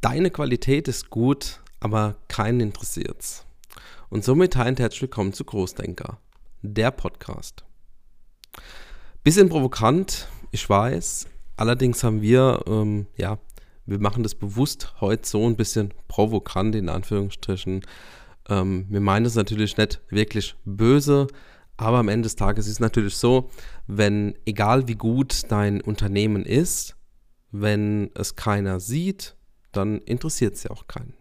Deine Qualität ist gut, aber keinen interessiert's. Und somit und herzlich willkommen zu Großdenker, der Podcast. Bisschen provokant, ich weiß. Allerdings haben wir, ähm, ja, wir machen das bewusst heute so ein bisschen provokant in Anführungsstrichen. Ähm, wir meinen es natürlich nicht wirklich böse, aber am Ende des Tages ist es natürlich so, wenn egal wie gut dein Unternehmen ist, wenn es keiner sieht, dann interessiert es ja auch keinen.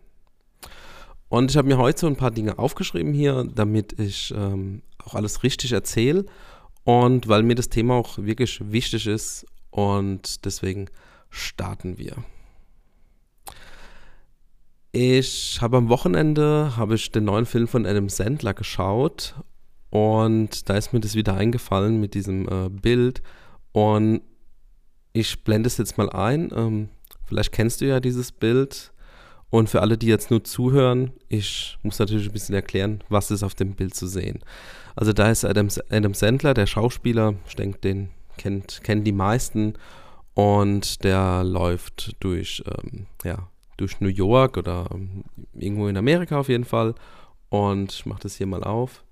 Und ich habe mir heute so ein paar Dinge aufgeschrieben hier, damit ich ähm, auch alles richtig erzähle und weil mir das Thema auch wirklich wichtig ist und deswegen starten wir. Ich habe am Wochenende habe ich den neuen Film von Adam Sandler geschaut und da ist mir das wieder eingefallen mit diesem äh, Bild und ich blende es jetzt mal ein. Ähm, Vielleicht kennst du ja dieses Bild. Und für alle, die jetzt nur zuhören, ich muss natürlich ein bisschen erklären, was ist auf dem Bild zu sehen. Also da ist Adam, Adam Sandler, der Schauspieler, ich denke, den kennt, kennen die meisten. Und der läuft durch, ähm, ja, durch New York oder ähm, irgendwo in Amerika auf jeden Fall. Und ich mache das hier mal auf.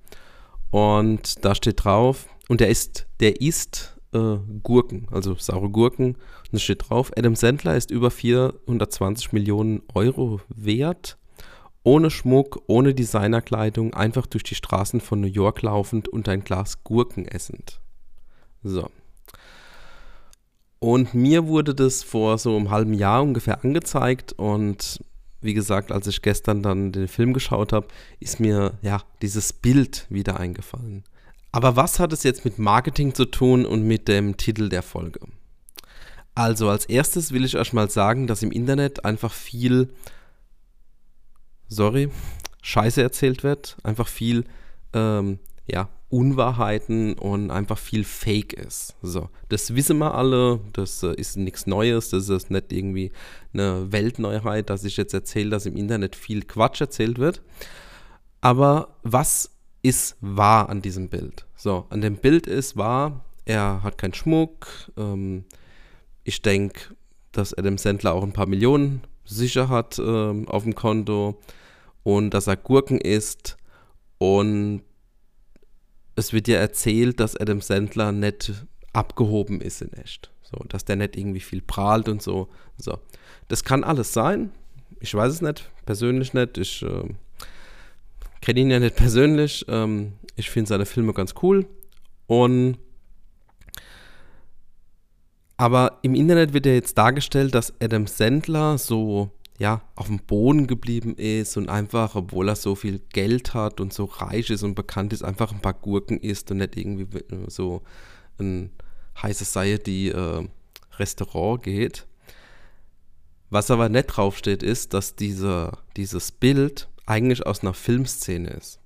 Und da steht drauf, und der ist, der ist äh, Gurken, also saure Gurken. Und es steht drauf, Adam Sandler ist über 420 Millionen Euro wert. Ohne Schmuck, ohne Designerkleidung, einfach durch die Straßen von New York laufend und ein Glas Gurken essend. So. Und mir wurde das vor so einem halben Jahr ungefähr angezeigt und wie gesagt, als ich gestern dann den Film geschaut habe, ist mir ja dieses Bild wieder eingefallen. Aber was hat es jetzt mit Marketing zu tun und mit dem Titel der Folge? Also als erstes will ich euch mal sagen, dass im Internet einfach viel, sorry, Scheiße erzählt wird, einfach viel, ähm, ja, Unwahrheiten und einfach viel Fake ist. So, das wissen wir alle, das äh, ist nichts Neues, das ist nicht irgendwie eine Weltneuheit, dass ich jetzt erzähle, dass im Internet viel Quatsch erzählt wird. Aber was ist wahr an diesem Bild. So, an dem Bild ist wahr, er hat keinen Schmuck. Ähm, ich denke, dass Adam Sandler auch ein paar Millionen sicher hat ähm, auf dem Konto und dass er Gurken isst. Und es wird ja erzählt, dass Adam Sandler nicht abgehoben ist in echt. So, dass der nicht irgendwie viel prahlt und so. So. Das kann alles sein. Ich weiß es nicht, persönlich nicht. Ich äh, kenne ihn ja nicht persönlich. Ähm, ich finde seine Filme ganz cool. Und aber im Internet wird ja jetzt dargestellt, dass Adam Sandler so ja auf dem Boden geblieben ist und einfach, obwohl er so viel Geld hat und so reich ist und bekannt ist, einfach ein paar Gurken isst und nicht irgendwie so ein High Society äh, Restaurant geht. Was aber nicht draufsteht, ist, dass diese, dieses Bild eigentlich aus einer Filmszene ist.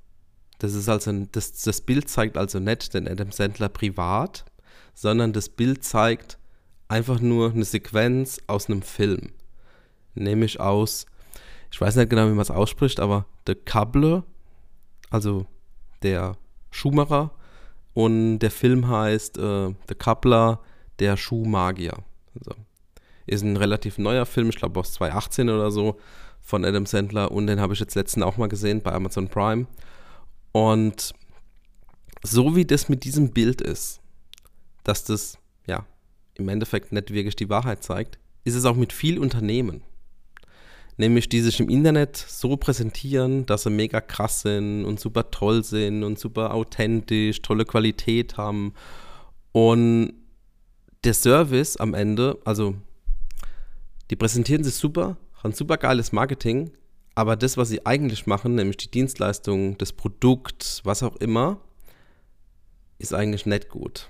Das ist also das, das Bild zeigt also nicht den Adam Sandler privat, sondern das Bild zeigt einfach nur eine Sequenz aus einem Film. Nämlich aus, ich weiß nicht genau, wie man es ausspricht, aber The Cable, also der Schuhmacher, und der Film heißt äh, The Coupler, der Schuhmagier. Also, ist ein relativ neuer Film, ich glaube aus 2018 oder so von Adam Sandler und den habe ich jetzt letzten auch mal gesehen bei Amazon Prime. Und so wie das mit diesem Bild ist, dass das ja im Endeffekt nicht wirklich die Wahrheit zeigt, ist es auch mit viel Unternehmen. Nämlich die sich im Internet so präsentieren, dass sie mega krass sind und super toll sind und super authentisch, tolle Qualität haben. Und der Service am Ende, also die präsentieren sich super, haben super geiles Marketing, aber das, was sie eigentlich machen, nämlich die Dienstleistung, das Produkt, was auch immer, ist eigentlich nicht gut.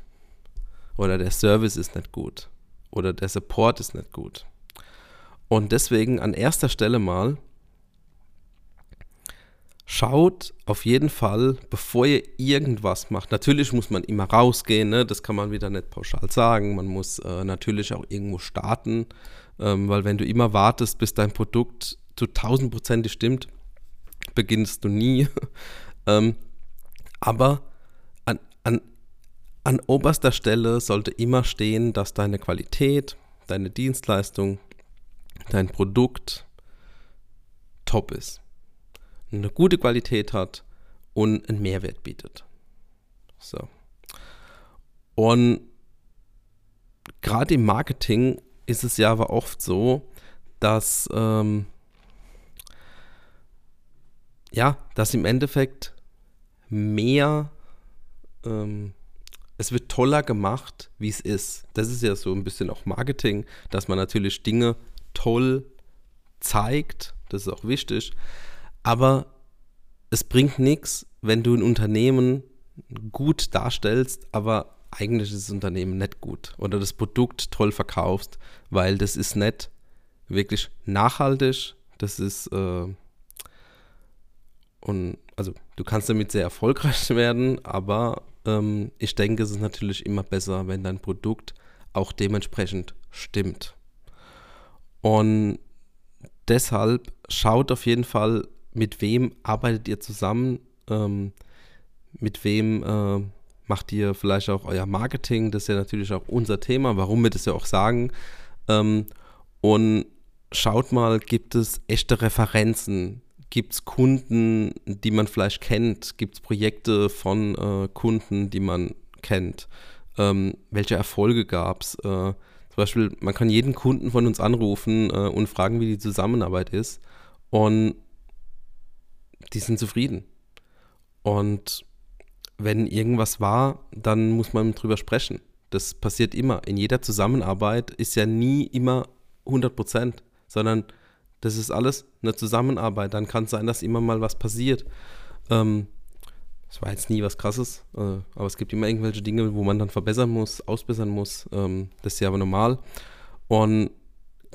Oder der Service ist nicht gut. Oder der Support ist nicht gut. Und deswegen an erster Stelle mal, schaut auf jeden Fall, bevor ihr irgendwas macht. Natürlich muss man immer rausgehen, ne? das kann man wieder nicht pauschal sagen. Man muss äh, natürlich auch irgendwo starten. Ähm, weil wenn du immer wartest, bis dein Produkt zu tausendprozentig stimmt, beginnst du nie. ähm, aber an, an, an oberster Stelle sollte immer stehen, dass deine Qualität, deine Dienstleistung, dein Produkt top ist, eine gute Qualität hat und einen Mehrwert bietet. So. Und gerade im Marketing ist es ja aber oft so, dass ähm, ja, dass im Endeffekt mehr ähm, es wird toller gemacht, wie es ist. Das ist ja so ein bisschen auch Marketing, dass man natürlich Dinge toll zeigt, das ist auch wichtig, aber es bringt nichts, wenn du ein Unternehmen gut darstellst, aber eigentlich ist das Unternehmen nicht gut oder das Produkt toll verkaufst, weil das ist nicht wirklich nachhaltig, das ist äh, und also du kannst damit sehr erfolgreich werden, aber ähm, ich denke, es ist natürlich immer besser, wenn dein Produkt auch dementsprechend stimmt. Und deshalb schaut auf jeden Fall, mit wem arbeitet ihr zusammen, ähm, mit wem äh, macht ihr vielleicht auch euer Marketing, das ist ja natürlich auch unser Thema, warum wir das ja auch sagen. Ähm, und schaut mal, gibt es echte Referenzen? Gibt es Kunden, die man vielleicht kennt? Gibt es Projekte von äh, Kunden, die man kennt? Ähm, welche Erfolge gab es? Äh, zum Beispiel, man kann jeden Kunden von uns anrufen äh, und fragen, wie die Zusammenarbeit ist. Und die sind zufrieden. Und wenn irgendwas war, dann muss man drüber sprechen. Das passiert immer. In jeder Zusammenarbeit ist ja nie immer 100 Prozent, sondern das ist alles eine Zusammenarbeit. Dann kann es sein, dass immer mal was passiert. Ähm, war jetzt nie was Krasses, äh, aber es gibt immer irgendwelche Dinge, wo man dann verbessern muss, ausbessern muss. Ähm, das ist ja aber normal. Und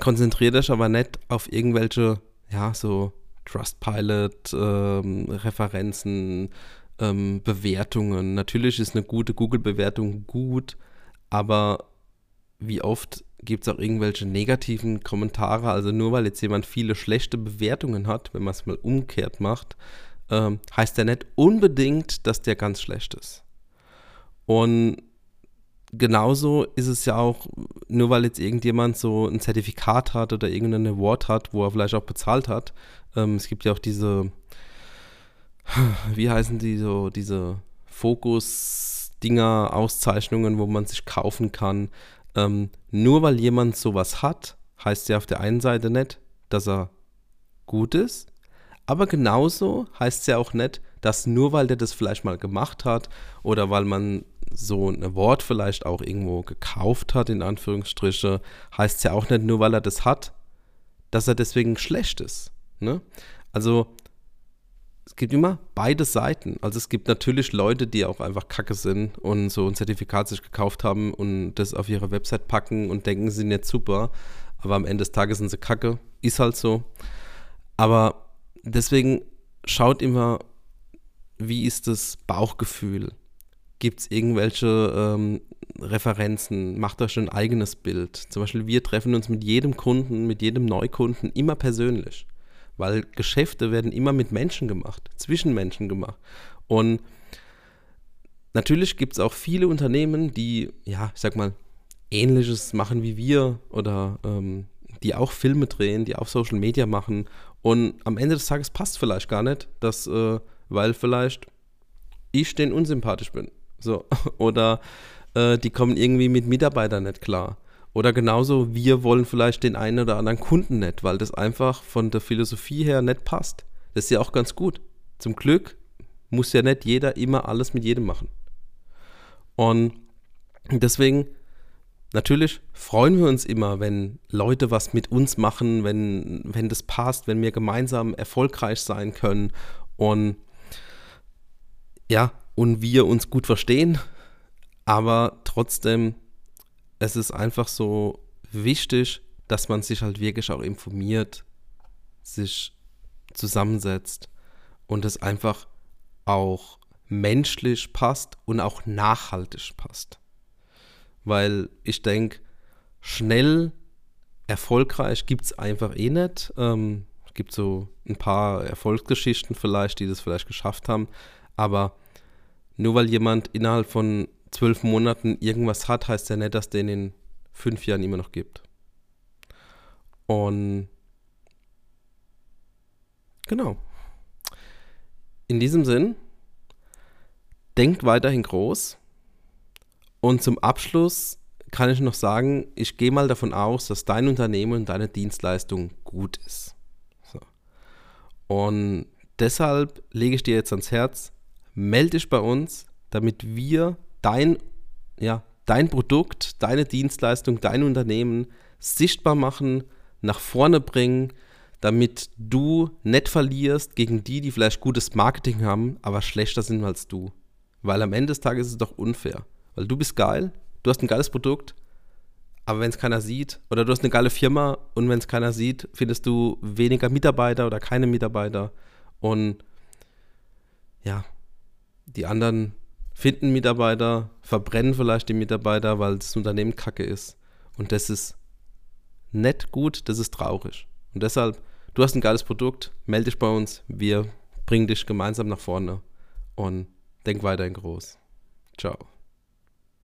konzentriert euch aber nicht auf irgendwelche, ja, so Trustpilot-Referenzen, ähm, ähm, Bewertungen. Natürlich ist eine gute Google-Bewertung gut, aber wie oft gibt es auch irgendwelche negativen Kommentare? Also nur weil jetzt jemand viele schlechte Bewertungen hat, wenn man es mal umkehrt macht, ähm, heißt ja nicht unbedingt, dass der ganz schlecht ist. Und genauso ist es ja auch, nur weil jetzt irgendjemand so ein Zertifikat hat oder irgendeinen Award hat, wo er vielleicht auch bezahlt hat. Ähm, es gibt ja auch diese, wie heißen die so, diese Fokus-Dinger, Auszeichnungen, wo man sich kaufen kann. Ähm, nur weil jemand sowas hat, heißt ja auf der einen Seite nicht, dass er gut ist, aber genauso heißt es ja auch nicht, dass nur weil der das vielleicht mal gemacht hat oder weil man so ein Award vielleicht auch irgendwo gekauft hat, in Anführungsstriche, heißt es ja auch nicht nur, weil er das hat, dass er deswegen schlecht ist. Ne? Also es gibt immer beide Seiten. Also es gibt natürlich Leute, die auch einfach kacke sind und so ein Zertifikat sich gekauft haben und das auf ihre Website packen und denken, sie sind jetzt super, aber am Ende des Tages sind sie kacke. Ist halt so. Aber deswegen schaut immer, wie ist das Bauchgefühl? Gibt es irgendwelche ähm, Referenzen? Macht euch ein eigenes Bild. Zum Beispiel, wir treffen uns mit jedem Kunden, mit jedem Neukunden immer persönlich. Weil Geschäfte werden immer mit Menschen gemacht, zwischen Menschen gemacht. Und natürlich gibt es auch viele Unternehmen, die, ja, ich sag mal, ähnliches machen wie wir oder ähm, die auch Filme drehen, die auch Social Media machen und am Ende des Tages passt vielleicht gar nicht, dass, äh, weil vielleicht ich den unsympathisch bin. So. Oder äh, die kommen irgendwie mit Mitarbeitern nicht klar. Oder genauso, wir wollen vielleicht den einen oder anderen Kunden nicht, weil das einfach von der Philosophie her nicht passt. Das ist ja auch ganz gut. Zum Glück muss ja nicht jeder immer alles mit jedem machen. Und deswegen Natürlich freuen wir uns immer, wenn Leute was mit uns machen, wenn, wenn das passt, wenn wir gemeinsam erfolgreich sein können und ja, und wir uns gut verstehen. Aber trotzdem, es ist einfach so wichtig, dass man sich halt wirklich auch informiert, sich zusammensetzt und es einfach auch menschlich passt und auch nachhaltig passt weil ich denke, schnell erfolgreich gibt es einfach eh nicht. Ähm, es gibt so ein paar Erfolgsgeschichten vielleicht, die das vielleicht geschafft haben, aber nur weil jemand innerhalb von zwölf Monaten irgendwas hat, heißt ja nicht, dass den in fünf Jahren immer noch gibt. Und Genau. In diesem Sinn, denkt weiterhin groß. Und zum Abschluss kann ich noch sagen, ich gehe mal davon aus, dass dein Unternehmen und deine Dienstleistung gut ist. So. Und deshalb lege ich dir jetzt ans Herz, melde dich bei uns, damit wir dein, ja, dein Produkt, deine Dienstleistung, dein Unternehmen sichtbar machen, nach vorne bringen, damit du nicht verlierst gegen die, die vielleicht gutes Marketing haben, aber schlechter sind als du. Weil am Ende des Tages ist es doch unfair. Weil du bist geil, du hast ein geiles Produkt, aber wenn es keiner sieht, oder du hast eine geile Firma und wenn es keiner sieht, findest du weniger Mitarbeiter oder keine Mitarbeiter. Und ja, die anderen finden Mitarbeiter, verbrennen vielleicht die Mitarbeiter, weil das Unternehmen kacke ist. Und das ist nicht gut, das ist traurig. Und deshalb, du hast ein geiles Produkt, melde dich bei uns, wir bringen dich gemeinsam nach vorne und denk weiterhin groß. Ciao.